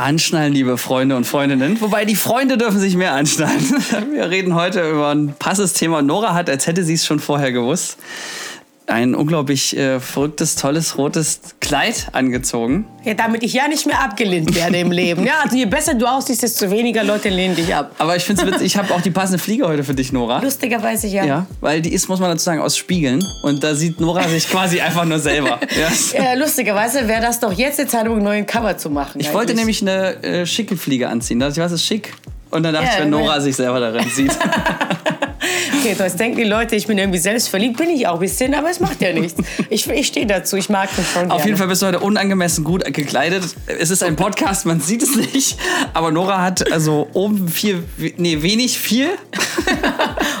Anschnallen, liebe Freunde und Freundinnen. Wobei die Freunde dürfen sich mehr anschnallen. Wir reden heute über ein passes Thema. Nora hat, als hätte sie es schon vorher gewusst, ein unglaublich äh, verrücktes, tolles, rotes Kleid angezogen. Ja, damit ich ja nicht mehr abgelehnt werde im Leben. Ja, also je besser du aussiehst, desto weniger Leute lehnen dich ab. Aber ich finde es witzig, ich habe auch die passende Fliege heute für dich, Nora. Lustigerweise ja. Ja, weil die ist, muss man dazu sagen, aus Spiegeln. Und da sieht Nora sich quasi einfach nur selber. Ja. Ja, lustigerweise wäre das doch jetzt die Zeit, um einen neuen Cover zu machen. Ich wollte eigentlich. nämlich eine äh, schicke Fliege anziehen. Da dachte ich, was ist schick? Und dann dachte Ja, ich, wenn Nora sich selber darin sieht. Okay, jetzt denken die Leute, ich bin irgendwie selbstverliebt. Bin ich auch ein bisschen, aber es macht ja nichts. Ich, ich stehe dazu, ich mag das schon. Auf gerne. jeden Fall bist du heute unangemessen gut gekleidet. Es ist ein Podcast, man sieht es nicht. Aber Nora hat also oben viel, nee, wenig viel.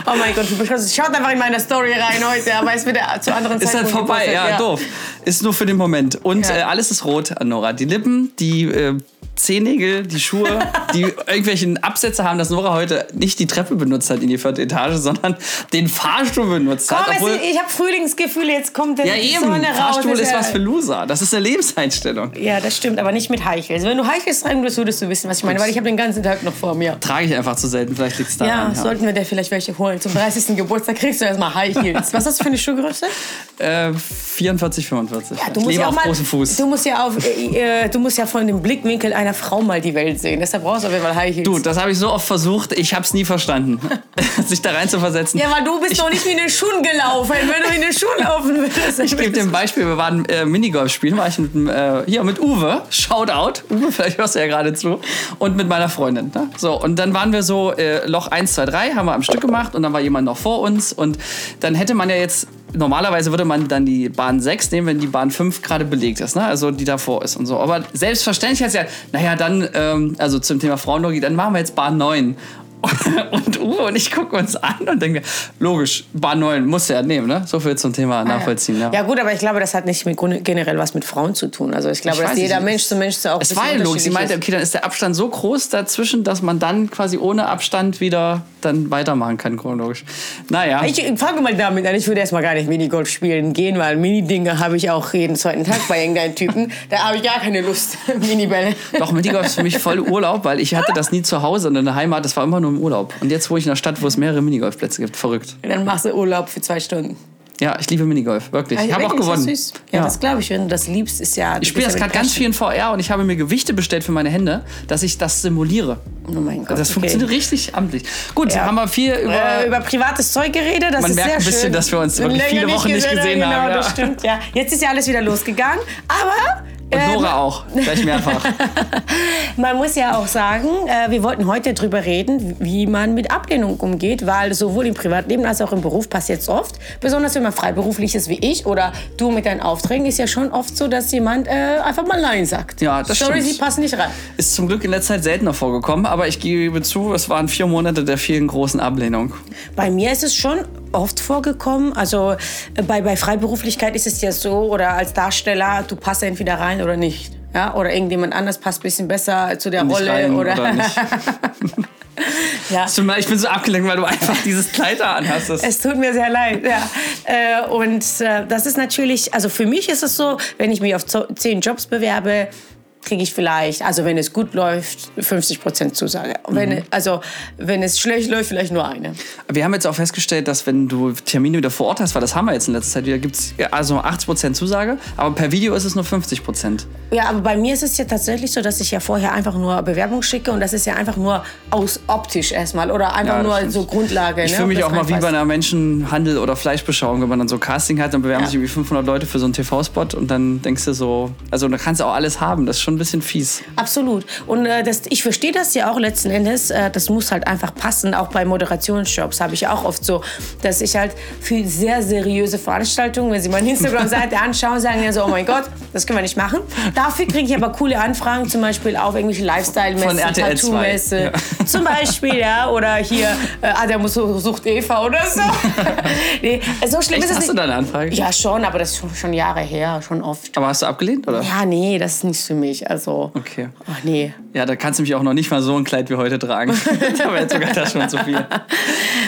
Oh mein Gott. Schaut einfach in meine Story rein heute, aber es wird ja zu anderen Ist dann Zeitpunkten vorbei, gepostet, ja, doof. Ist nur für den Moment. Und Ja. äh, alles ist rot an Nora. Die Lippen, die äh, Zehennägel, die Schuhe, die irgendwelchen Absätze haben, dass Nora heute nicht die Treppe benutzt hat in die vierte Etage, sondern den Fahrstuhl benutzt hat. Komm, obwohl- es, ich habe Frühlingsgefühle, jetzt kommt der ja, eben. Sonne raus. Fahrstuhl ist ja- was für Loser. Das ist eine Lebenseinstellung. Ja, das stimmt, aber nicht mit Heichel. Also wenn du Heichels tragen würdest, würdest du wissen, was ich meine, weil ich habe den ganzen Tag noch vor mir. Trage ich einfach zu selten. Vielleicht liegt es Ja, daran. sollten wir dir vielleicht welche holen. Zum 30. Geburtstag kriegst du erstmal High Heels. Was hast du für eine Schuhgröße? Äh, 44, 45. Ja, ich lebe auf großem Fuß. Du musst ja auf, äh, äh, du musst ja von dem Blickwinkel einer Frau mal die Welt sehen. Deshalb brauchst du auf jeden Fall High Heels. Du, das habe ich so oft versucht, ich habe es nie verstanden, sich da rein zu versetzen. ja, aber du bist Ich- doch nicht wie in den Schuhen gelaufen. Wenn du in den Schuhen laufen würdest. Ich gebe dir ein Beispiel. Wir waren äh, Minigolf spielen, war ich mit, äh, hier mit Uwe, Shoutout, Uwe, vielleicht hörst du ja gerade zu, und mit meiner Freundin. Ne? So, und dann waren wir so, äh, Loch 1, 2, 3 haben wir am Stück gemacht und dann war jemand noch vor uns und dann hätte man ja jetzt, normalerweise würde man dann die Bahn 6 nehmen, wenn die Bahn 5 gerade belegt ist, ne? also die davor ist und so. Aber selbstverständlich heißt ja, naja, dann, ähm, also zum Thema Frauenlogik, dann machen wir jetzt Bahn 9. Und Uwe und ich gucken uns an und denken, logisch, Bahn 9 muss er nehmen, ne? So viel zum Thema nachvollziehen. Ja. Ja gut, aber ich glaube, das hat nicht mit generell was mit Frauen zu tun. Also ich glaube, Ich dass jeder nicht. Mensch zu Mensch so auch Es war ja logisch. Sie meinte, okay, dann ist der Abstand so groß dazwischen, dass man dann quasi ohne Abstand wieder dann weitermachen kann, chronologisch. Naja. Ich fange mal damit an, ich würde erstmal gar nicht Minigolf spielen gehen, weil Mini-Dinge habe ich auch jeden zweiten Tag bei irgendeinem Typen. Da habe ich gar keine Lust. Minibälle. Doch, Minigolf ist für mich voll Urlaub, weil ich hatte das nie zu Hause und in der Heimat, das war immer nur im Urlaub. Und jetzt, wo ich in einer Stadt, wo es mehrere Minigolfplätze gibt, verrückt. Und dann machst du Urlaub für zwei Stunden. Ja, ich liebe Minigolf, wirklich. Ich habe auch gewonnen. ist Süß. Ja, das glaube ich, wenn du das liebst, ist ja. Ich spiele das gerade ganz viel in VR und ich habe mir Gewichte bestellt für meine Hände, dass ich das simuliere. Oh mein Gott. Das okay. funktioniert richtig amtlich. Gut, Ja. haben wir viel über. äh, über privates Zeug geredet. Das Man ist merkt sehr ein bisschen, schön. dass wir uns wirklich Länger viele Wochen nicht gesehen genau, haben, ja. Das stimmt, ja. Jetzt ist ja alles wieder losgegangen. Aber. Und äh, Nora auch, gleich mehrfach. Man muss ja auch sagen, äh, wir wollten heute darüber reden, wie man mit Ablehnung umgeht, weil sowohl im Privatleben als auch im Beruf passiert es oft. Besonders wenn man freiberuflich ist wie ich oder du mit deinen Aufträgen, ist ja schon oft so, dass jemand äh, einfach mal Nein sagt. Ja, das Sorry, stimmt. sie passen nicht rein. Ist zum Glück in letzter Zeit seltener vorgekommen, aber ich gebe zu, es waren vier Monate der vielen großen Ablehnung. Bei mir ist es schon oft vorgekommen. Also äh, bei, bei Freiberuflichkeit ist es ja so, oder als Darsteller, du passt entweder rein oder nicht. Ja? Oder irgendjemand anders passt ein bisschen besser zu der Nicht Rolle. rein oder, oder nicht. ja. Ich bin so abgelenkt, weil du einfach dieses Kleid da anhast. Es tut mir sehr leid, ja. Äh, und äh, das ist natürlich, also für mich ist es so, wenn ich mich auf zehn Jobs bewerbe, kriege ich vielleicht, also wenn es gut läuft, 50 Prozent Zusage. Wenn, Also wenn es schlecht läuft, vielleicht nur eine. Wir haben jetzt auch festgestellt, dass wenn du Termine wieder vor Ort hast, weil das haben wir jetzt in letzter Zeit wieder, gibt es also 80% Zusage, aber per Video ist es nur 50%. Ja, aber bei mir ist es ja tatsächlich so, dass ich ja vorher einfach nur Bewerbung schicke und das ist ja einfach nur aus optisch erstmal oder einfach Ja, nur stimmt. so Grundlage. Ich ne, fühle mich auch mal wie bei einer Menschenhandel- oder Fleischbeschauung, wenn man dann so Casting hat, dann bewerben Ja. sich irgendwie 500 Leute für so einen TV-Spot und dann denkst du so, also da kannst du auch alles haben, das ist schon ein bisschen fies. Absolut. Und äh, das, ich verstehe das ja auch letzten Endes. Äh, das muss halt einfach passen. Auch bei Moderationsjobs habe ich auch oft so, dass ich halt für sehr seriöse Veranstaltungen, wenn Sie meine Instagram-Seite anschauen, sagen ja so, oh mein Gott, das können wir nicht machen. Dafür kriege ich aber coole Anfragen, zum Beispiel auf irgendwelche Lifestyle-Messen, RTL 2, Tattoo-Messe. Zum Beispiel, ja. Oder hier, äh, Adam sucht Eva oder so. nee, so schlimm Echt, ist es hast du nicht. da eine Anfrage? Ja, schon, aber das ist schon, schon Jahre her, schon oft. Aber hast du abgelehnt, oder? Ja, nee, das ist nichts für mich. Also, Okay. ach nee. Ja, da kannst du mich auch noch nicht mal so ein Kleid wie heute tragen. da wäre sogar das schon zu viel.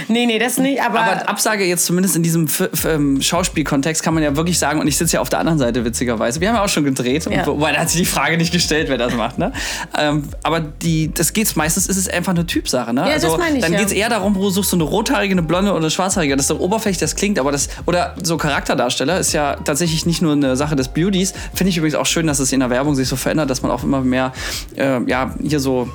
Nee, nee, das nicht, aber. Aber Absage jetzt zumindest in diesem ähm, Schauspielkontext kann man ja wirklich sagen, und ich sitze ja auf der anderen Seite witzigerweise. Wir haben ja auch schon gedreht, Ja. wobei da hat sich die Frage nicht gestellt, wer das macht. Ne? Ähm, aber die, das geht's meistens ist es einfach eine Typsache. Ne? Ja, das meine ich, dann ja. geht's eher darum, wo suchst du eine rothaarige, eine blonde oder eine schwarzhaarige. Das ist so oberflächlich, das klingt, aber das oder so Charakterdarsteller ist ja tatsächlich nicht nur eine Sache des Beauties. Finde ich übrigens auch schön, dass es in der Werbung sich so verändert, dass man auch immer mehr äh, ja hier so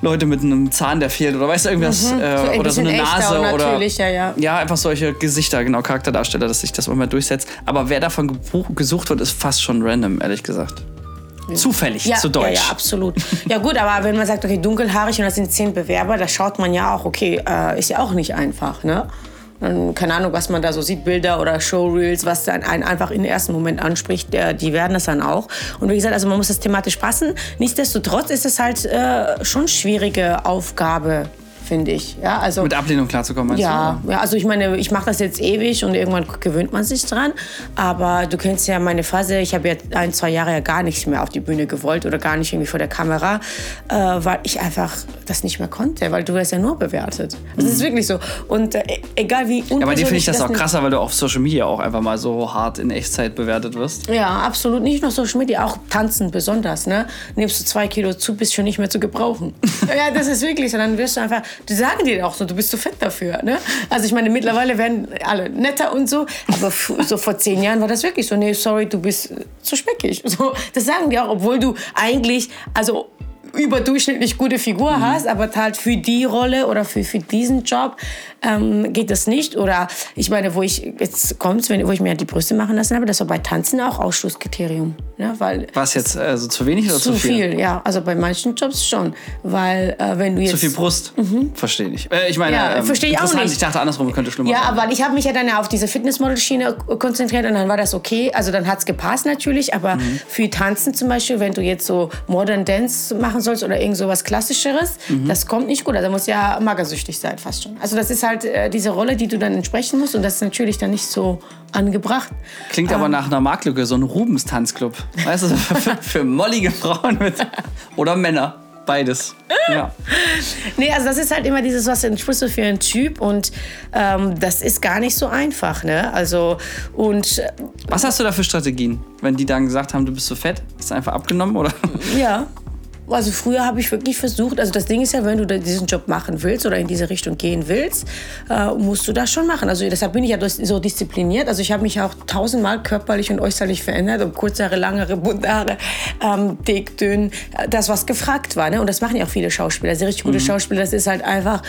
Leute mit einem Zahn, der fehlt oder weißt du irgendwas Mhm. So äh, ein oder so eine Nase oder natürlicher, ja. ja, einfach solche Gesichter, genau, Charakterdarsteller, dass sich das immer mehr durchsetzt. Aber wer davon gesucht wird, ist fast schon random, ehrlich gesagt. Zufällig, ja, zu Deutsch. Ja, ja, absolut. Ja gut, aber wenn man sagt, okay, dunkelhaarig und das sind zehn Bewerber, da schaut man ja auch, okay, äh, ist ja auch nicht einfach, ne? Dann, keine Ahnung, was man da so sieht, Bilder oder Showreels, was einen einfach im ersten Moment anspricht, die werden das dann auch. Und wie gesagt, also man muss das thematisch passen. Nichtsdestotrotz ist es halt äh, schon schwierige Aufgabe, finde ich. Ja, also Mit Ablehnung klarzukommen, meinst ja, du? ja, also ich meine, ich mache das jetzt ewig und irgendwann gewöhnt man sich dran. Aber du kennst ja meine Phase, ich habe ja ein, zwei Jahre ja gar nicht mehr auf die Bühne gewollt oder gar nicht irgendwie vor der Kamera, äh, weil ich einfach das nicht mehr konnte, weil du wirst ja nur bewertet. Das ist wirklich so. Und äh, egal wie Ja, bei dir finde ich das auch nicht- krasser, weil du auf Social Media auch einfach mal so hart in Echtzeit bewertet wirst. Ja, absolut. Nicht nur Social Media, auch Tanzen besonders. Ne? Nimmst du zwei Kilo zu, bist schon nicht mehr zu gebrauchen. ja, das ist wirklich so. Dann wirst du einfach, die sagen dir auch so, du bist zu fett dafür. Ne? Also ich meine, mittlerweile werden alle netter und so, aber so vor zehn Jahren war das wirklich so, nee, sorry, du bist zu speckig. So, das sagen die auch, obwohl du eigentlich, also überdurchschnittlich gute Figur hast, aber halt für die Rolle oder für, für diesen Job ähm, geht das nicht. Oder ich meine, wo ich jetzt kommt's, wenn wo ich mir die Brüste machen lassen habe, das war bei Tanzen auch Ausschlusskriterium, ne? weil Was jetzt, also zu wenig oder zu zu viel? viel, ja, also bei manchen Jobs schon, weil äh, wenn du jetzt Zu viel Brust? Verstehe ich. Äh, ich meine, Mhm. Ja, ähm, verstehe ich auch nicht. Ich dachte andersrum, könnte schlimmer Ja, sein. aber ich habe mich ja dann auf diese Fitnessmodel-Schiene konzentriert und dann war das okay. Also dann hat's gepasst natürlich, aber Mhm. für Tanzen zum Beispiel, wenn du jetzt so Modern Dance machen sollst oder irgend so was Klassischeres, Mhm. das kommt nicht gut. Also da muss ja magersüchtig sein fast schon. Also das ist halt äh, diese Rolle, die du dann entsprechen musst und das ist natürlich dann nicht so angebracht. Klingt Ähm. aber nach einer Marktlücke, so ein Rubens-Tanzclub. Weißt du, für, für mollige Frauen mit. Oder Männer. Beides. Ja. Nee, also das ist halt immer dieses, was entsprichst du für einen Typ und ähm, das ist gar nicht so einfach, ne? Also und äh, Was hast du da für Strategien? Wenn die dann gesagt haben, du bist so fett, hast du einfach abgenommen oder? Ja. Also früher habe ich wirklich versucht, also das Ding ist ja, wenn du diesen Job machen willst oder in diese Richtung gehen willst, äh, musst du das schon machen. Also deshalb bin ich ja so diszipliniert. Also ich habe mich auch tausendmal körperlich und äußerlich verändert, ob kurze Haare, lange Haare, bunte Haare, ähm, dick, dünn, äh, das was gefragt war. Ne? Und das machen ja auch viele Schauspieler. Sehr richtig gute Schauspieler, das ist halt einfach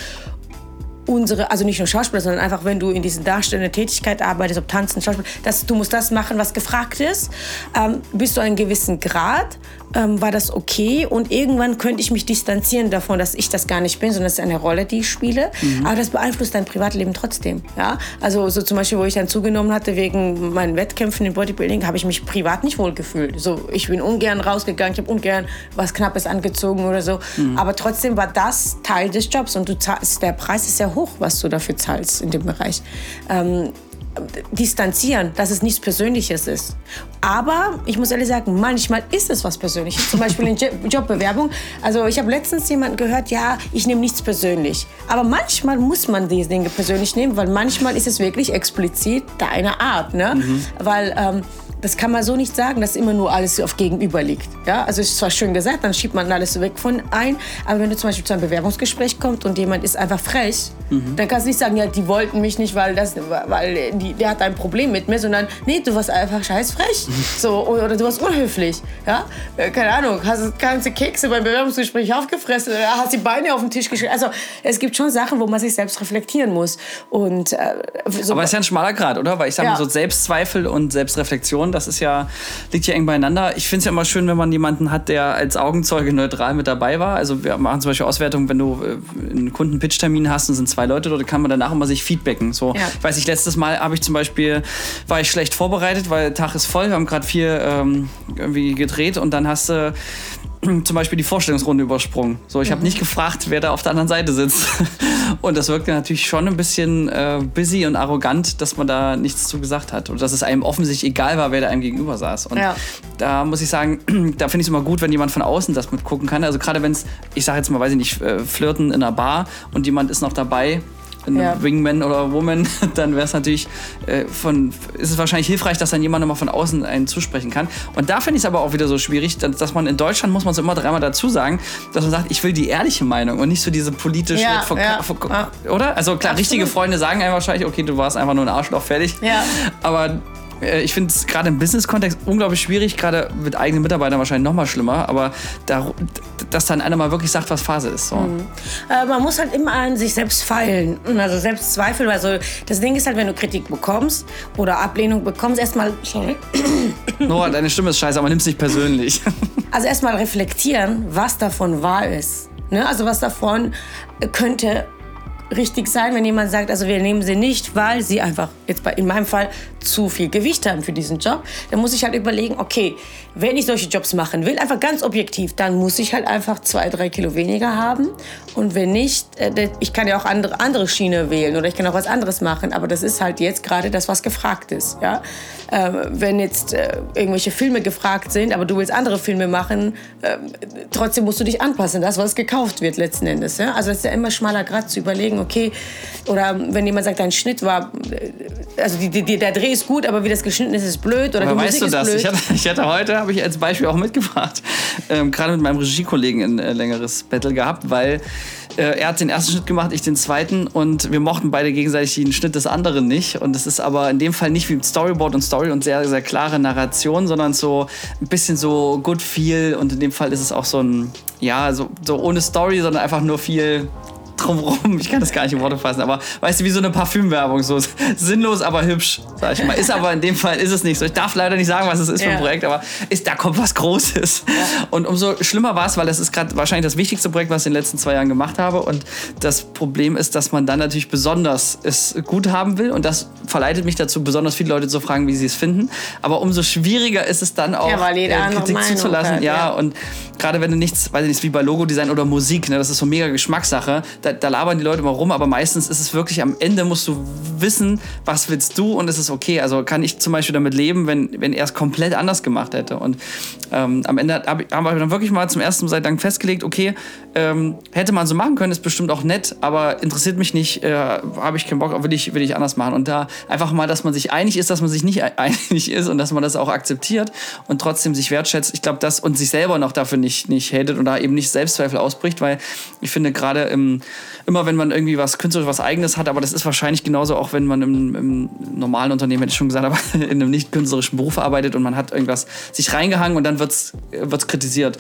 unsere, also nicht nur Schauspieler, sondern einfach, wenn du in diesen darstellenden Tätigkeit arbeitest, ob Tanzen, Schauspiel, dass du musst das machen, was gefragt ist. Ähm, bis zu einem gewissen Grad ähm, war das okay und irgendwann könnte ich mich distanzieren davon, dass ich das gar nicht bin, sondern es ist eine Rolle, die ich spiele. Aber das beeinflusst dein Privatleben trotzdem. Ja? Also so zum Beispiel, wo ich dann zugenommen hatte wegen meinen Wettkämpfen im Bodybuilding, habe ich mich privat nicht wohl gefühlt. So, ich bin ungern rausgegangen, ich habe ungern was Knappes angezogen oder so. Aber trotzdem war das Teil des Jobs und du zahlst, der Preis ist sehr hoch, was du dafür zahlst in dem Bereich. Ähm, distanzieren, dass es nichts Persönliches ist. Aber ich muss ehrlich sagen, manchmal ist es was Persönliches. Zum Beispiel in Jo- Jobbewerbung. Also ich habe letztens jemanden gehört, ja, ich nehme nichts persönlich. Aber manchmal muss man diese Dinge persönlich nehmen, weil manchmal ist es wirklich explizit deine Art. Ne? Weil ähm, das kann man so nicht sagen, dass immer nur alles auf Gegenüber liegt. Ja? Also ist zwar schön gesagt, dann schiebt man alles weg von ein, aber wenn du zum Beispiel zu einem Bewerbungsgespräch kommst und jemand ist einfach frech, dann kannst du nicht sagen, ja, die wollten mich nicht, weil, das, weil die, der hat ein Problem mit mir, sondern nee, du warst einfach scheiß frech. So, oder du warst unhöflich. Ja? Äh, Keine Ahnung, hast ganze Kekse beim Bewerbungsgespräch aufgefressen oder hast die Beine auf den Tisch geschrieben. Also es gibt schon Sachen, wo man sich selbst reflektieren muss. Und, äh, so Aber es ist ja ein schmaler Grad, oder? Weil ich sage Ja. so Selbstzweifel und Selbstreflexion, das ist ja, liegt ja eng beieinander. Ich finde es ja immer schön, wenn man jemanden hat, der als Augenzeuge neutral mit dabei war. Also wir machen zum Beispiel Auswertungen, wenn du äh, einen Kunden-Pitch-Termin hast und sind zwei Leute dort, kann man danach immer sich feedbacken. So, Ja. ich weiß nicht, letztes Mal habe ich zum Beispiel, war ich schlecht vorbereitet, weil der Tag ist voll, wir haben gerade viel ähm, irgendwie gedreht und dann hast du zum Beispiel die Vorstellungsrunde übersprungen. So, ich habe Mhm. nicht gefragt, wer da auf der anderen Seite sitzt. Und das wirkte natürlich schon ein bisschen äh, busy und arrogant, dass man da nichts zu gesagt hat. Und dass es einem offensichtlich egal war, wer da einem gegenüber saß. Und Ja. da muss ich sagen, da finde ich es immer gut, wenn jemand von außen das mitgucken kann. Also gerade wenn es, ich sage jetzt mal, weiß ich nicht, äh, flirten in einer Bar und jemand ist noch dabei, ein Ja. Wingman oder Woman, dann wäre es natürlich äh, von, ist es wahrscheinlich hilfreich, dass dann jemand nochmal von außen einen zusprechen kann. Und da finde ich es aber auch wieder so schwierig, dass, dass man in Deutschland muss man es immer dreimal dazu sagen, dass man sagt, ich will die ehrliche Meinung und nicht so diese politische, Ja, Verk- ja, ja. oder? Also klar, Absolut. richtige Freunde sagen einem wahrscheinlich, okay, du warst einfach nur ein Arschloch, fertig. Ja. Aber ich finde es gerade im Business-Kontext unglaublich schwierig, gerade mit eigenen Mitarbeitern wahrscheinlich noch mal schlimmer, aber da, dass dann einer mal wirklich sagt, was Phase ist. So. Äh, man muss halt immer an sich selbst feilen. Also selbst zweifeln. Also das Ding ist halt, wenn du Kritik bekommst oder Ablehnung bekommst, erstmal, sorry, Nora, deine Stimme ist scheiße, aber nimm's nicht persönlich. also erstmal reflektieren, was davon wahr ist. Ne? Also was davon könnte richtig sein, wenn jemand sagt, also wir nehmen sie nicht, weil sie einfach, jetzt in meinem Fall, zu viel Gewicht haben für diesen Job. Dann muss ich halt überlegen, okay, wenn ich solche Jobs machen will, einfach ganz objektiv, dann muss ich halt einfach zwei, drei Kilo weniger haben. Und wenn nicht, äh, ich kann ja auch andere, andere Schiene wählen oder ich kann auch was anderes machen. Aber das ist halt jetzt gerade das, was gefragt ist. Ja? Ähm, wenn jetzt äh, irgendwelche Filme gefragt sind, aber du willst andere Filme machen, ähm, trotzdem musst du dich anpassen, das, was gekauft wird letzten Endes. Ja? Also das ist ja immer schmaler Grad zu überlegen, okay, oder wenn jemand sagt, dein Schnitt war, äh, also die, die, der Dreh ist gut, aber wie das geschnitten ist, ist blöd oder Aber die weißt Musik du das? ist Ich hatte, ich hatte heute, habe ich als Beispiel auch mitgebracht, ähm, gerade mit meinem Regiekollegen ein äh, längeres Battle gehabt, weil äh, er hat den ersten Schnitt gemacht, ich den zweiten und wir mochten beide gegenseitig den Schnitt des anderen nicht. Und es ist aber in dem Fall nicht wie Storyboard und Story und sehr, sehr klare Narration, sondern so ein bisschen so good feel und in dem Fall ist es auch so ein, ja, so, so ohne Story, sondern einfach nur viel drumrum. Ich kann das gar nicht in Worte fassen, aber weißt du, wie so eine Parfümwerbung, so sinnlos, aber hübsch, sag ich mal. Ist aber in dem Fall ist es nicht so. Ich darf leider nicht sagen, was es ist für ein Ja. Projekt, aber ist, da kommt was Großes. Und umso schlimmer war es, weil das ist gerade wahrscheinlich das wichtigste Projekt, was ich in den letzten zwei Jahren gemacht habe. Und das Problem ist, dass man dann natürlich besonders es gut haben will. Und das verleitet mich dazu, besonders viele Leute zu fragen, wie sie es finden. Aber umso schwieriger ist es dann auch, Ja, andere Kritik Meinung zuzulassen. hat, ja, ja. und gerade wenn du nichts, weiß ich nicht, wie bei Logodesign oder Musik, ne, das ist so mega Geschmackssache, da, da labern die Leute immer rum, aber meistens ist es wirklich, am Ende musst du wissen, was willst du und es ist okay. Also kann ich zum Beispiel damit leben, wenn, wenn er es komplett anders gemacht hätte. Und ähm, am Ende hab, haben wir dann wirklich mal zum ersten Mal lang festgelegt, okay, ähm, hätte man so machen können, ist bestimmt auch nett, aber interessiert mich nicht, äh, habe ich keinen Bock, will ich, will ich anders machen. Und da einfach mal, dass man sich einig ist, dass man sich nicht einig ist und dass man das auch akzeptiert und trotzdem sich wertschätzt. Ich glaube, das und sich selber noch dafür nicht, nicht hatet und da eben nicht Selbstzweifel ausbricht, weil ich finde gerade im, immer, wenn man irgendwie was künstlerisch, was eigenes hat, aber das ist wahrscheinlich genauso auch, wenn man im, im normalen Unternehmen, hätte ich schon gesagt, aber in einem nicht künstlerischen Beruf arbeitet und man hat irgendwas sich reingehangen und dann wird's wird's kritisiert.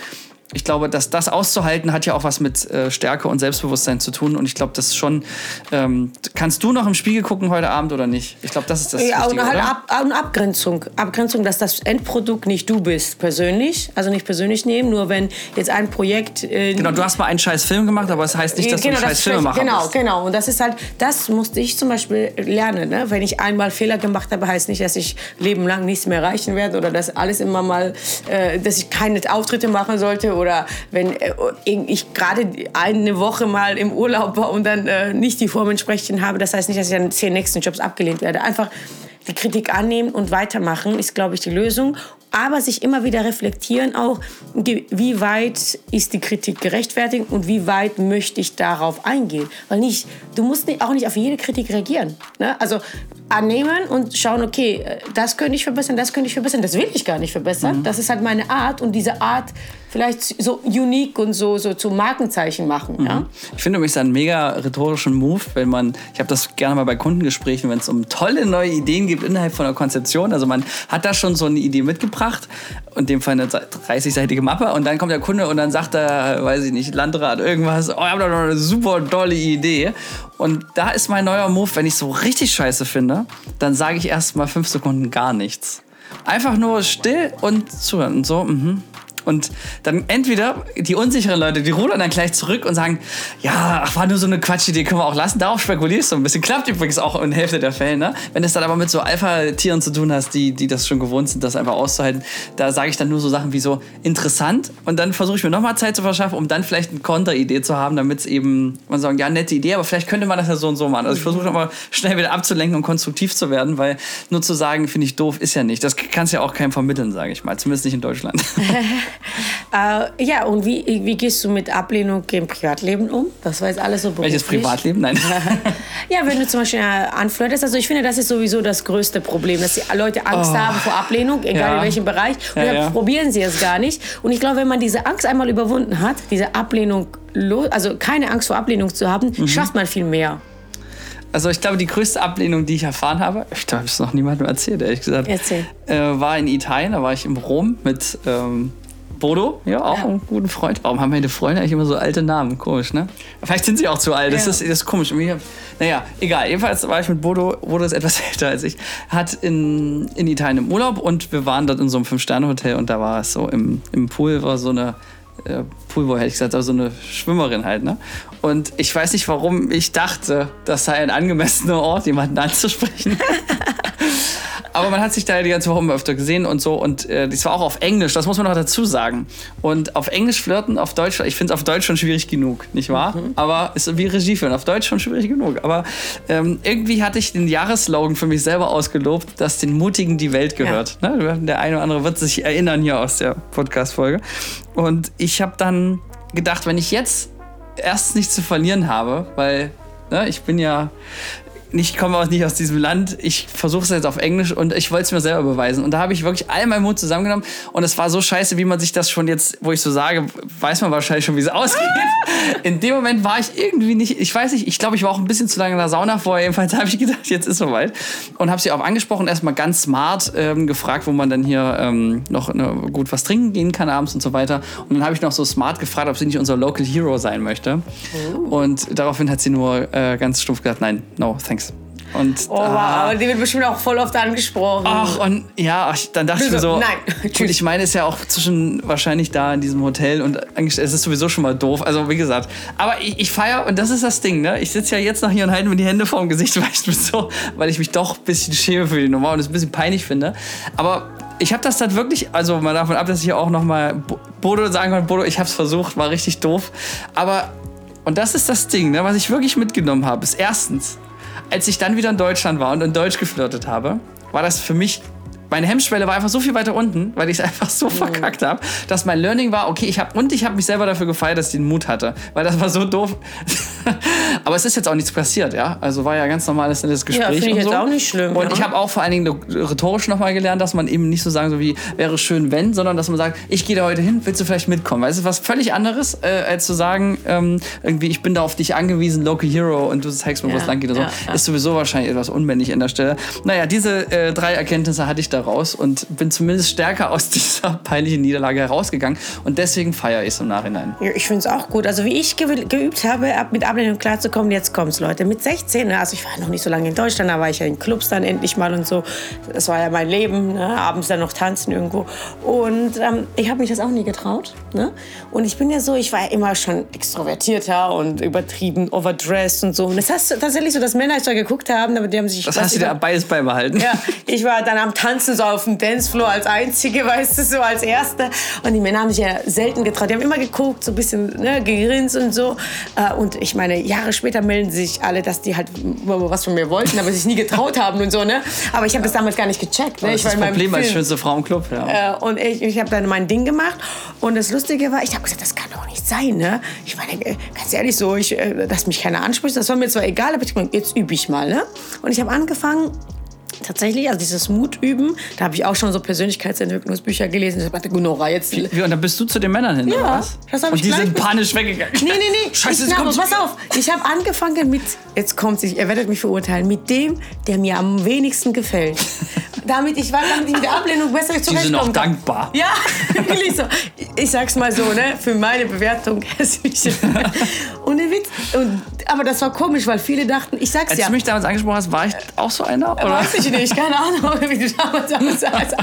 Ich glaube, dass das auszuhalten hat ja auch was mit äh, Stärke und Selbstbewusstsein zu tun. Und ich glaube, das ist schon. Ähm, kannst du noch im Spiegel gucken heute Abend oder nicht? Ich glaube, das ist das Ja, und Wichtige, halt oder? Ab, und Abgrenzung. Abgrenzung, dass das Endprodukt nicht du bist, persönlich. Also nicht persönlich nehmen, nur wenn jetzt ein Projekt. Äh, Genau, du hast mal einen scheiß Film gemacht, aber es das heißt nicht, dass du einen scheiß Film machen Genau, musst. genau. Und das ist halt, das musste ich zum Beispiel lernen. Ne? Wenn ich einmal Fehler gemacht habe, heißt nicht, dass ich Leben lang nichts mehr erreichen werde oder dass alles immer mal, äh, dass ich keine Auftritte machen sollte oder wenn äh, ich gerade eine Woche mal im Urlaub war und dann äh, nicht die Form entsprechend habe. Das heißt nicht, dass ich an zehn nächsten Jobs abgelehnt werde. Einfach die Kritik annehmen und weitermachen ist, glaube ich, die Lösung. Aber sich immer wieder reflektieren auch, wie weit ist die Kritik gerechtfertigt und wie weit möchte ich darauf eingehen. Weil nicht, du musst auch nicht auf jede Kritik reagieren. Ne? Also annehmen und schauen, okay, äh, das könnte ich verbessern, das könnte ich verbessern, das will ich gar nicht verbessern. Das ist halt meine Art und diese Art vielleicht so unique und so, so zu Markenzeichen machen. Ja? Ich finde übrigens einen mega rhetorischen Move, wenn man, ich habe das gerne mal bei Kundengesprächen, wenn es um tolle neue Ideen gibt innerhalb von einer Konzeption. Also man hat da schon so eine Idee mitgebracht, in dem Fall eine 30-seitige Mappe und dann kommt der Kunde und dann sagt er, weiß ich nicht, Landrat, irgendwas, oh, ich habe da noch eine super tolle Idee. Und da ist mein neuer Move, wenn ich so richtig scheiße finde, dann sage ich erst mal fünf Sekunden gar nichts. Einfach nur still und zuhören und so, mhm. Und dann entweder die unsicheren Leute, die rudern dann gleich zurück und sagen, ja, ach, war nur so eine Quatschidee, können wir auch lassen. Darauf spekulierst du ein bisschen. Klappt übrigens auch in Hälfte der Fälle. Ne? Wenn es dann aber mit so Alpha-Tieren zu tun hast, die, die das schon gewohnt sind, das einfach auszuhalten, da sage ich dann nur so Sachen wie so interessant und dann versuche ich mir nochmal Zeit zu verschaffen, um dann vielleicht eine Konteridee zu haben, damit es eben, man sagen, ja, nette Idee, aber vielleicht könnte man das ja so und so machen. Also ich versuche nochmal schnell wieder abzulenken und konstruktiv zu werden, weil nur zu sagen, finde ich doof, ist ja nicht. Das kannst ja auch keinem vermitteln, sage ich mal. Zumindest nicht in Deutschland. äh, ja, und wie, wie gehst du mit Ablehnung im Privatleben um? Das war jetzt alles so beruflich. Welches Privatleben? Nein. ja, wenn du zum Beispiel anflirtest, also ich finde, das ist sowieso das größte Problem, dass die Leute Angst oh. haben vor Ablehnung, egal ja. in welchem Bereich. Und ja, dann ja. probieren sie es gar nicht. Und ich glaube, wenn man diese Angst einmal überwunden hat, diese Ablehnung, also keine Angst vor Ablehnung zu haben, mhm. schafft man viel mehr. Also ich glaube, die größte Ablehnung, die ich erfahren habe, ich glaube, ich habe es noch niemandem erzählt, ehrlich gesagt, Erzähl. Äh, war in Italien, da war ich in Rom mit ähm, Bodo, ja, auch ja. einen guten Freund. Warum haben meine Freunde eigentlich immer so alte Namen? Komisch, ne? Vielleicht sind sie auch zu alt, das, ja. ist, das ist komisch. Naja, egal. Jedenfalls war ich mit Bodo, Bodo ist etwas älter als ich, hat in, in Italien im Urlaub und wir waren dort in so einem Fünf-Sterne-Hotel und da war es so, im, im Pool war so eine äh, Poolboy hätte ich gesagt, aber so eine Schwimmerin halt, ne? Und ich weiß nicht, warum ich dachte, das sei ein angemessener Ort, jemanden anzusprechen. Aber man hat sich da die ganze Woche immer öfter gesehen und so. Und äh, das war auch auf Englisch, das muss man noch dazu sagen. Und auf Englisch flirten, auf Deutsch, ich finde es auf Deutsch schon schwierig genug, nicht wahr? Mhm. Aber ist wie Regie führen, auf Deutsch schon schwierig genug. Aber ähm, irgendwie hatte ich den Jahresslogan für mich selber ausgelobt, dass den Mutigen die Welt gehört. Ja. Ne? Der eine oder andere wird sich erinnern hier aus der Podcast-Folge. Und ich habe dann gedacht, wenn ich jetzt erst nichts zu verlieren habe, weil ne, ich bin ja ich komme auch nicht aus diesem Land. Ich versuche es jetzt auf Englisch und ich wollte es mir selber beweisen. Und da habe ich wirklich all meinen Mut zusammengenommen und es war so scheiße, wie man sich das schon jetzt, wo ich so sage, weiß man wahrscheinlich schon, wie es ausgeht. In dem Moment war ich irgendwie nicht, ich weiß nicht, ich glaube, ich war auch ein bisschen zu lange in der Sauna vorher. Jedenfalls habe ich gedacht, jetzt ist soweit. Und habe sie auch angesprochen, erstmal ganz smart ähm, gefragt, wo man dann hier ähm, noch ne, gut was trinken gehen kann abends und so weiter. Und dann habe ich noch so smart gefragt, ob sie nicht unser Local Hero sein möchte. Oh. Und daraufhin hat sie nur äh, ganz stumpf gesagt, nein, no, thanks. Und, oh, wow, aber die wird bestimmt auch voll oft angesprochen. Ach, und ja, dann dachte ich mir so, nein. Und ich meine, es ist ja auch zwischen wahrscheinlich da in diesem Hotel und eigentlich, es ist sowieso schon mal doof. Also, wie gesagt, aber ich, ich feiere, und das ist das Ding, ne? Ich sitze ja jetzt noch hier und halte mir die Hände vor dem Gesicht, weil ich, so, weil ich mich doch ein bisschen schäme für die Nummer und es ein bisschen peinlich finde. Aber ich habe das dann wirklich, also mal davon ab, dass ich auch nochmal Bodo sagen kann, Bodo, ich habe es versucht, war richtig doof. Aber, und das ist das Ding, ne, was ich wirklich mitgenommen habe, ist erstens, als ich dann wieder in Deutschland war und in Deutsch geflirtet habe, war das für mich meine Hemmschwelle war einfach so viel weiter unten, weil ich es einfach so mhm. verkackt habe, dass mein Learning war, okay, ich habe und ich habe mich selber dafür gefeiert, dass ich den Mut hatte, weil das war so doof. Aber es ist jetzt auch nichts passiert, ja. Also war ja ganz normales nettes Gespräch ja, und ich so. Jetzt auch nicht schlimm. Und ja. ich habe auch vor allen Dingen rhetorisch nochmal gelernt, dass man eben nicht so sagen so wie wäre schön wenn, sondern dass man sagt, ich gehe da heute hin, willst du vielleicht mitkommen? Weißt du, was völlig anderes äh, als zu sagen, ähm, irgendwie ich bin da auf dich angewiesen, Local Hero und du zeigst mir, ja. wo es lang geht oder so, ist sowieso wahrscheinlich etwas unmännlich an der Stelle. Naja, diese äh, drei Erkenntnisse hatte ich daraus und bin zumindest stärker aus dieser peinlichen Niederlage herausgegangen und deswegen feiere ich es im Nachhinein. Ja, ich finde es auch gut. Also wie ich geübt habe, mit Ablehnung klarzukommen, jetzt kommt's, Leute. Mit 16, ne? also ich war noch nicht so lange in Deutschland, da war ich ja in Clubs dann endlich mal und so. Das war ja mein Leben, ne? abends dann noch tanzen irgendwo. Und ähm, ich habe mich das auch nie getraut. Ne? Und ich bin ja so, ich war ja immer schon extrovertierter und übertrieben overdressed und so. Und das heißt tatsächlich so, dass Männer da geguckt haben, aber die haben sich... Das hast du dir beides beibehalten. Ja, ich war dann am Tanzen so auf dem Dancefloor Dancefloor als Einzige, weißt du, so als Erste. Und die Männer haben sich ja selten getraut. Die haben immer geguckt, so ein bisschen ne, gegrinst und so. Äh, und ich meine, Jahre später melden sich alle, dass die halt was von mir wollten, aber sich nie getraut haben und so. Ne? Aber ich habe das damals gar nicht gecheckt. Ne? Das ist das Problem als schönste Frau im Club. Ja. Äh, und ich, ich habe dann mein Ding gemacht. Und das Lustige war, ich habe gesagt, das kann doch nicht sein. Ne? Ich meine, äh, ganz ehrlich so, ich, dass mich keiner anspricht, das war mir zwar egal, aber ich meine, jetzt übe ich mal. Ne? Und ich habe angefangen, Tatsächlich, also dieses Mut üben, da habe ich auch schon so Persönlichkeitsentwicklungsbücher gelesen. Ich dachte, Gunora, jetzt. Wie, und dann bist du zu den Männern hin, ja, oder was? Das und die sind panisch weggegangen. Nee, nee, nee. Scheiße, ich, na, pass auf. Ich habe angefangen mit, jetzt kommt ihr werdet mich verurteilen, mit dem, der mir am wenigsten gefällt. damit ich, damit ich mit der Ablehnung besser zurechtkomme. Die sind auch dankbar. Ja, wirklich so. Ich sag's mal so, ne, für meine Bewertung. und der Witz, und aber das war komisch, weil viele dachten, ich sag's Als ja. du mich damals angesprochen hast, war ich auch so einer? Oder? Weiß ich nicht, keine Ahnung, wie du damals damals warst.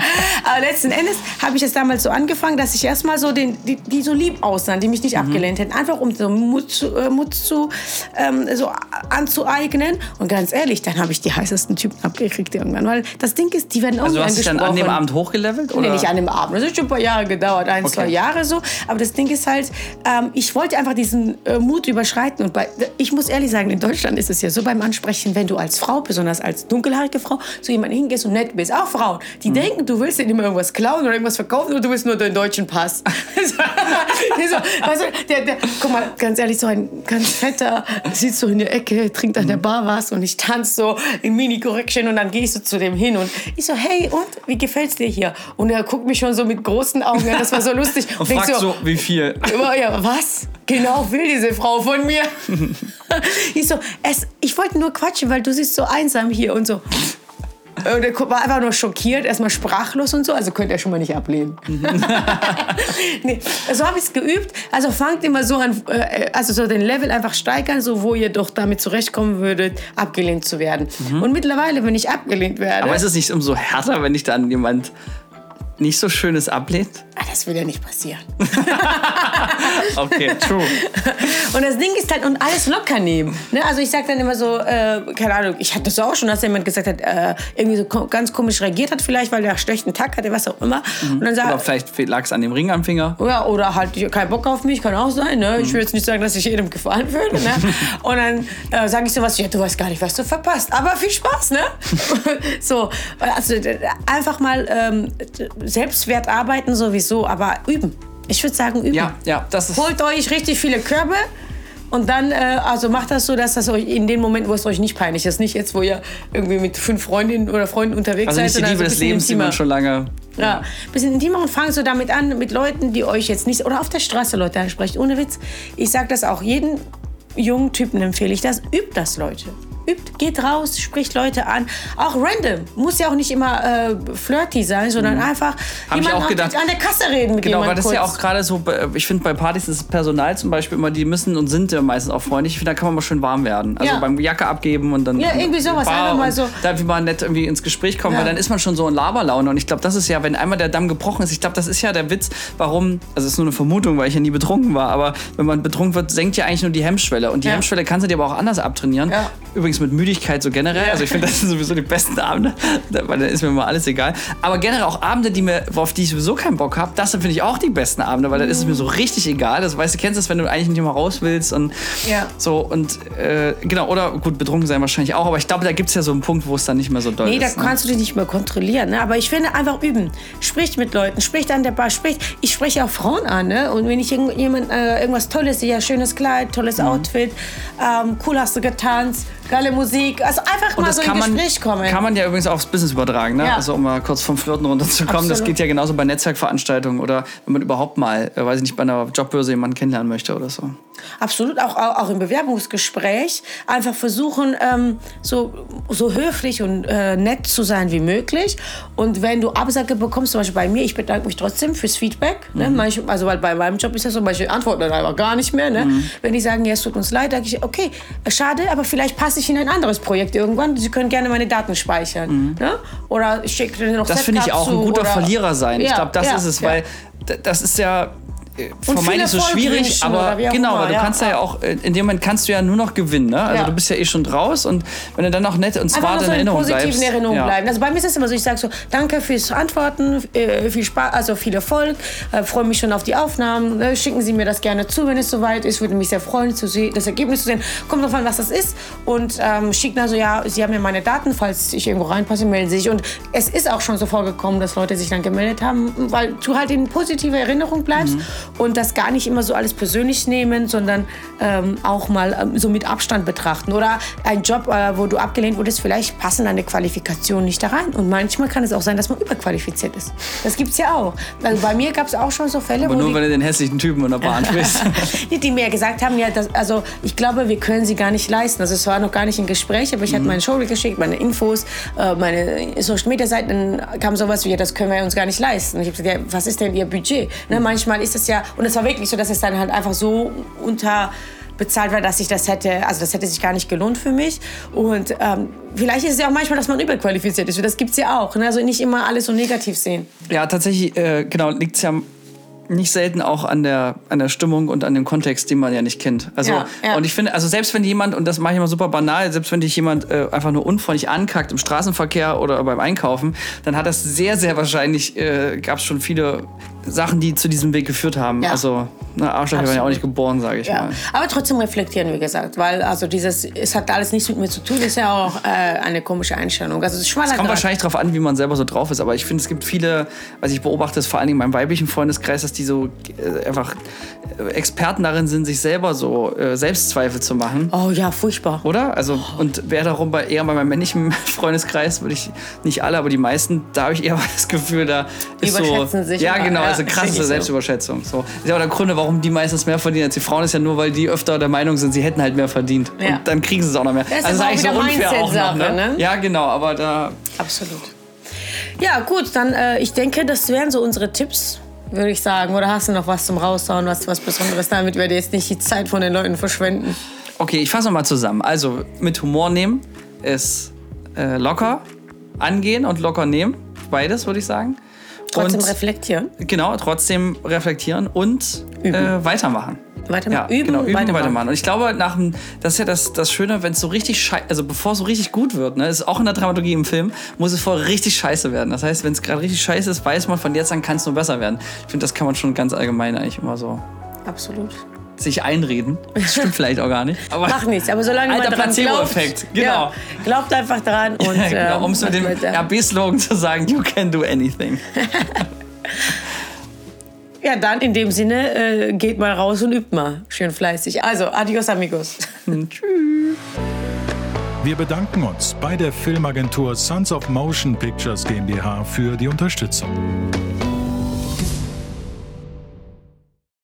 Aber letzten Endes habe ich es damals so angefangen, dass ich erstmal so den, die, die so lieb aussahen, die mich nicht abgelehnt hätten. Einfach um so Mut zu, äh, Mut zu ähm, so anzueignen. Und ganz ehrlich, dann habe ich die heißesten Typen abgekriegt irgendwann. Weil das Ding ist, die werden auch Also du hast dich dann an dem. Abend hochgelevelt? Oder? Nee, nicht an dem Abend. Das hat schon ein paar Jahre gedauert, ein, Okay. zwei Jahre so. Aber das Ding ist halt, ähm, ich wollte einfach diesen äh, Mut überschreiten. Und bei, ich muss ehrlich sagen, in Deutschland ist es ja so beim Ansprechen, wenn du als Frau, besonders als dunkelhaarige Frau, zu jemandem hingehst und nett bist. Auch Frauen, die denken, du willst immer irgendwas klauen oder irgendwas verkaufen oder du willst nur den deutschen Pass. so, weißt du, der, der, guck mal, ganz ehrlich, so ein ganz fetter sitzt so in der Ecke, trinkt an der Bar was und ich tanze so in Mini-Correction und dann gehst du zu dem hin und ich so, hey, und wie gefällt's dir hier? Und er guckt mich schon so mit großen Augen an, das war so lustig. Und denk fragst so, wie viel? ja, was genau will diese Frau von mir? ich so, es, ich wollte nur quatschen, weil du siehst so einsam hier und so. Und er war einfach nur schockiert, erstmal sprachlos und so. Also könnt ihr schon mal nicht ablehnen. nee, so habe ich es geübt. Also fangt immer so an, äh, also so den Level einfach steigern, so wo ihr doch damit zurechtkommen würdet, abgelehnt zu werden. Und mittlerweile, wenn ich abgelehnt werde, Aber ist es nicht umso härter, wenn dich dann jemand nicht so Schönes ablehnt? ah, das will ja nicht passieren. Okay, true. Und das Ding ist halt, und alles locker nehmen. Ne? Also ich sag dann immer so, äh, keine Ahnung, ich hatte das auch schon, dass jemand gesagt hat, äh, irgendwie so ko ganz komisch reagiert hat vielleicht, weil der schlechten Tag hatte, was auch immer. Und dann Oder sagt vielleicht lag es an dem Ring am Finger. ja, oder halt kein Bock auf mich, kann auch sein. Ne? Ich will jetzt nicht sagen, dass ich jedem gefallen würde. Ne? Und dann äh, sage ich sowas, ja, du weißt gar nicht, was du verpasst. Aber viel Spaß, ne? so, also einfach mal ähm, Selbstwert arbeiten sowieso, aber üben. Ich würde sagen, üben. Ja, ja, das ist. Holt euch richtig viele Körbe und dann, äh, also macht das so, dass das euch in den Momenten, wo es euch nicht peinlich ist, nicht jetzt, wo ihr irgendwie mit fünf Freundinnen oder Freunden unterwegs Also seid. nicht die Liebe so des Lebens, die man schon lange. Ja, ein bisschen intimer und fangt so damit an, mit Leuten, die euch jetzt nicht, oder auf der Straße Leute ansprecht. Ohne Witz, ich sag das auch, jeden jungen Typen empfehle ich das, übt das, Leute. Übt, geht raus, spricht Leute an. Auch random. Muss ja auch nicht immer äh, flirty sein, sondern einfach Mhm. Hab ich jemanden auch gedacht. an der Kasse reden mit Genau, weil das ist ja kurz. auch gerade so, ich finde bei Partys ist das Personal zum Beispiel immer, die müssen und sind ja meistens auch freundlich. Ich finde, da kann man mal schön warm werden. Also Ja. beim Jacke abgeben und dann. Ja, irgendwie sowas, einfach mal so. Da wie man nett irgendwie ins Gespräch kommen, Ja. weil dann ist man schon so in Laberlaune. Und ich glaube, das ist ja, wenn einmal der Damm gebrochen ist, ich glaube, das ist ja der Witz, warum, also es ist nur eine Vermutung, weil ich ja nie betrunken war, aber wenn man betrunken wird, senkt ja eigentlich nur die Hemmschwelle. Und die Ja. Hemmschwelle kannst du dir aber auch anders abtrainieren. Ja. Übrigens mit Müdigkeit so generell. Also ich finde, das sind sowieso die besten Abende, weil dann ist mir mal alles egal. Aber generell auch Abende, die mir, auf die ich sowieso keinen Bock habe, das sind, finde ich auch die besten Abende, weil dann ist es mir so richtig egal. Das weißt du, kennst das, wenn du eigentlich nicht mehr raus willst und Ja. so und äh, genau, oder gut, betrunken sein wahrscheinlich auch, aber ich glaube, da gibt es ja so einen Punkt, wo es dann nicht mehr so doll Nee, da ist. ne? kannst du dich nicht mehr kontrollieren. Ne? Aber ich finde einfach üben. Spricht mit Leuten, spricht an der Bar, spricht. Ich spreche auch Frauen an. Ne? Und wenn ich irgend- jemand äh, irgendwas Tolles sehe, ja, schönes Kleid, tolles Mhm. Outfit, ähm, cool hast du getanzt, geile Musik. Also einfach mal das so kann in man, Gespräch kommen. kann man ja übrigens auch aufs Business übertragen. Ne? Ja. Also um mal kurz vom Flirten runterzukommen. Das Absolut. geht ja genauso bei Netzwerkveranstaltungen oder wenn man überhaupt mal, äh, weiß ich nicht, bei einer Jobbörse jemanden kennenlernen möchte oder so. Absolut, auch, auch, im Bewerbungsgespräch einfach versuchen, ähm, so, so höflich und äh, nett zu sein wie möglich. Und wenn du Absage bekommst, zum Beispiel bei mir, ich bedanke mich trotzdem fürs Feedback. Ne? Manche, also weil bei meinem Job ist das so, manche antworten dann einfach gar nicht mehr. Ne? Wenn die sagen, ja, es tut uns leid, sage ich, okay, schade, aber vielleicht passe ich in ein anderes Projekt irgendwann. Sie können gerne meine Daten speichern. Ne? Oder ich schicke dir noch Das finde ich auch ein zu guter oder- Verlierer sein. ich Ja, glaube, das ja, ist es, ja. weil das ist ja vermeintlich so schwierig, aber auch genau, weil du ja, kannst ja, ja. auch, äh, in dem Moment kannst du ja nur noch gewinnen, ne? Also Ja. du bist ja eh schon draus und wenn du dann noch nett und smart so in Erinnerung positiven bleibst. Erinnerungen ja. bleiben. Also bei mir ist es immer so, ich sage so, danke fürs Antworten, äh, viel Spaß, also viel Erfolg, äh, freue mich schon auf die Aufnahmen, ne? schicken Sie mir das gerne zu, wenn es soweit ist, würde mich sehr freuen, zu sehen, das Ergebnis zu sehen. Kommt drauf an, was das ist und ähm, schicken also, ja, Sie haben ja meine Daten, falls ich irgendwo reinpasse, melden Sie sich. Und es ist auch schon so vorgekommen, dass Leute sich dann gemeldet haben, weil du halt in positiver Erinnerung bleibst Mhm. Und das gar nicht immer so alles persönlich nehmen, sondern ähm, auch mal ähm, so mit Abstand betrachten. Oder ein Job, äh, wo du abgelehnt wurdest, vielleicht passen deine Qualifikationen nicht da rein. Und manchmal kann es auch sein, dass man überqualifiziert ist. Das gibt's ja auch. Also bei mir gab es auch schon so Fälle, Aber wo nur, wenn du den hässlichen Typen in der Bahn sprichst. die, mir gesagt haben, ja, das, also ich glaube, wir können sie gar nicht leisten. Also es war noch gar nicht ein Gespräch, aber ich Mhm. hatte meine Show geschickt, meine Infos, äh, meine Social Media Seiten, dann kam sowas wie, ja, das können wir uns gar nicht leisten. Und ich habe gesagt, ja, was ist denn ihr Budget? Ne, manchmal ist es ja, und es war wirklich so, dass es dann halt einfach so unter bezahlt war, dass ich das hätte, also das hätte sich gar nicht gelohnt für mich. Und ähm, vielleicht ist es ja auch manchmal, dass man überqualifiziert ist. Das gibt es ja auch. Ne? Also nicht immer alles so negativ sehen. Ja, tatsächlich, äh, genau, liegt es ja nicht selten auch an der, an der Stimmung und an dem Kontext, den man ja nicht kennt. Also, Ja, ja. und ich finde, also selbst wenn jemand, und das mache ich immer super banal, selbst wenn dich jemand äh, einfach nur unfreundlich ankackt im Straßenverkehr oder beim Einkaufen, dann hat das sehr, sehr wahrscheinlich, äh, gab es schon viele Sachen, die zu diesem Weg geführt haben. Ja. Also, na, Arschlöcher werden ja auch nicht geboren, sage ich Ja, mal. aber trotzdem reflektieren, wie gesagt, weil also dieses, es hat alles nichts mit mir zu tun, ist ja auch äh, eine komische Einstellung. Also es Es kommt Grat. wahrscheinlich darauf an, wie man selber so drauf ist, aber ich finde, es gibt viele, was ich beobachte, ist vor allen Dingen in meinem weiblichen Freundeskreis, dass die so äh, einfach äh, Experten darin sind, sich selber so äh, Selbstzweifel zu machen. Oh ja, furchtbar. Oder? Also, und wer darum bei, eher bei meinem männlichen Freundeskreis, würde ich nicht alle, aber die meisten, da habe ich eher das Gefühl, da ist so. Überschätzen sich Ja, genau, Also ist krasse wirklich so. Selbstüberschätzung. So. Das ist ja auch der Grund, warum die meistens mehr verdienen als die Frauen, ist ja nur, weil die öfter der Meinung sind, sie hätten halt mehr verdient. Ja. Und dann kriegen sie es auch noch mehr. Das ist also, auch eigentlich so unfair auch noch. Mindset-Sache, Ne? ne? Ja, genau, aber da. Absolut. Ja, gut, dann äh, ich denke, das wären so unsere Tipps, würde ich sagen. Oder hast du noch was zum Raushauen, was, was Besonderes, damit wir jetzt nicht die Zeit von den Leuten verschwenden? Okay, ich fasse nochmal zusammen. Also mit Humor nehmen ist äh, locker angehen und locker nehmen. Beides, würde ich sagen. Trotzdem und, reflektieren. Genau, trotzdem reflektieren und äh, weitermachen. Weitermachen. Ja, Üben, genau, üben weitermachen. und weitermachen. Und ich glaube, nach dem, das ist ja das, das Schöne, wenn es so richtig scheiße, also bevor es so richtig gut wird, ne, ist auch in der Dramaturgie im Film, muss es vorher richtig scheiße werden. Das heißt, wenn es gerade richtig scheiße ist, weiß man, von jetzt an kann es nur besser werden. Ich finde, das kann man schon ganz allgemein eigentlich immer so Absolut. Sich einreden. Das stimmt vielleicht auch gar nicht. Aber Mach nichts, aber solange Alter man dran glaubt. Placebo-Effekt, genau. Ja, glaubt einfach dran und Ja, genau, ähm, um es mit dem. RB-Slogan zu sagen, you can do anything. Ja, dann in dem Sinne, äh, geht mal raus und übt mal. Schön fleißig. Also, adios amigos. Wir bedanken uns bei der Filmagentur Sons of Motion Pictures GmbH für die Unterstützung.